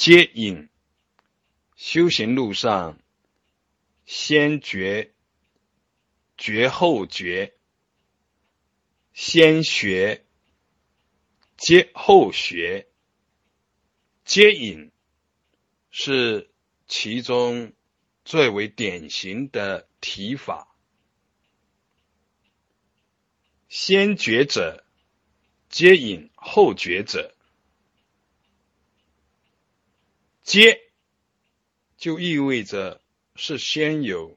接引。修行路上，先觉，觉后觉，先学，接后学，接引是其中最为典型的提法。先觉者，接引后觉者，接。就意味着是先有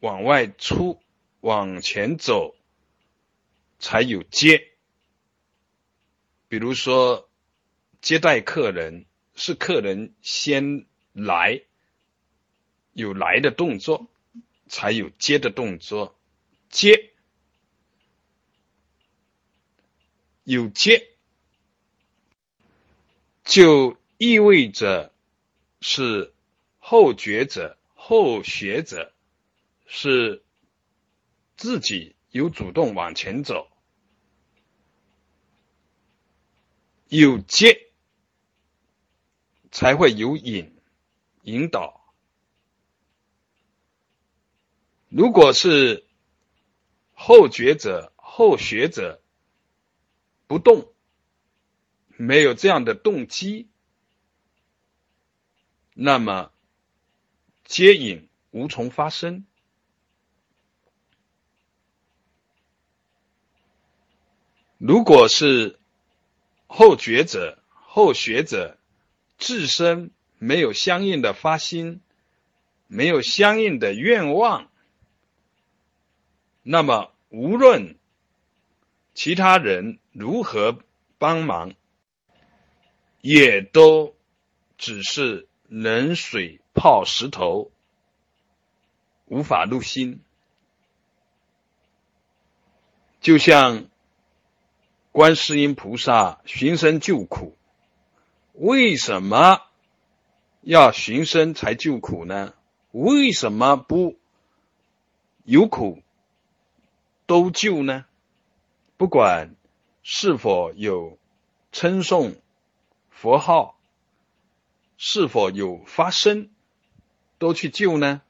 往外出、往前走，才有接。比如说接待客人，是客人先来，有来的动作，才有接的动作。接有接，就意味着是。后觉者、后学者是自己有主动往前走，有接才会有引引导。如果是后觉者、后学者不动，没有这样的动机，那么。接引无从发生。如果是后觉者、后学者自身没有相应的发心，没有相应的愿望，那么无论其他人如何帮忙，也都只是冷水。泡石头，无法入心，就像观世音菩萨寻声救苦，为什么要寻声才救苦呢？为什么不有苦都救呢？不管是否有称颂佛号，是否有发生。都去救呢？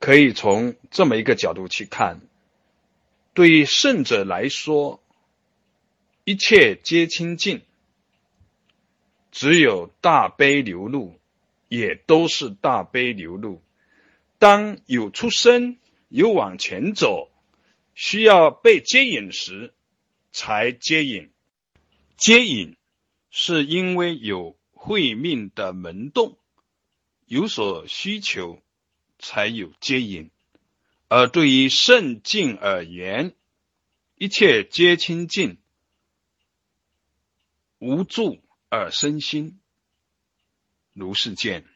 可以从这么一个角度去看，对于圣者来说，一切皆清净，只有大悲流露，也都是大悲流露。当有出生、有往前走，需要被接引时，才接引。接引是因为有会命的门洞。有所需求，才有接引；而对于圣境而言，一切皆清净，无助而身心，如是见。